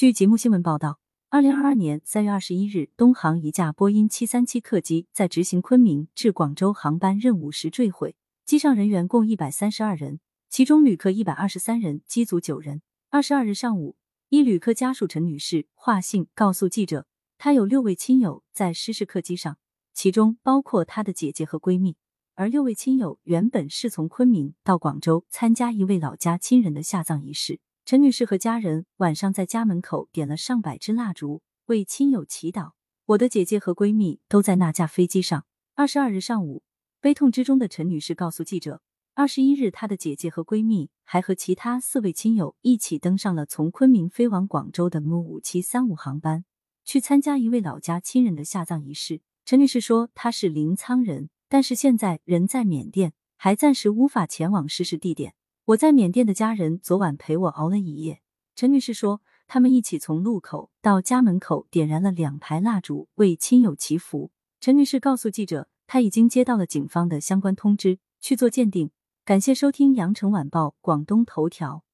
据节目新闻报道，二零二二年三月二十一日，东航一架波音七三七客机在执行昆明至广州航班任务时坠毁，机上人员共一百三十二人，其中旅客一百二十三人，机组九人。二十二日上午，一旅客家属陈女士华信告诉记者，她有六位亲友在失事客机上，其中包括她的姐姐和闺蜜。而六位亲友原本是从昆明到广州参加一位老家亲人的下葬仪式。陈女士和家人晚上在家门口点了上百支蜡烛，为亲友祈祷。我的姐姐和闺蜜都在那架飞机上。二十二日上午，悲痛之中的陈女士告诉记者，二十一日她的姐姐和闺蜜还和其他四位亲友一起登上了从昆明飞往广州的 MU 五七三五航班，去参加一位老家亲人的下葬仪式。陈女士说，她是临沧人，但是现在人在缅甸，还暂时无法前往失事地点。我在缅甸的家人昨晚陪我熬了一夜。陈女士说，他们一起从路口到家门口点燃了两排蜡烛，为亲友祈福。陈女士告诉记者，她已经接到了警方的相关通知，去做鉴定。感谢收听羊城晚报广东头条。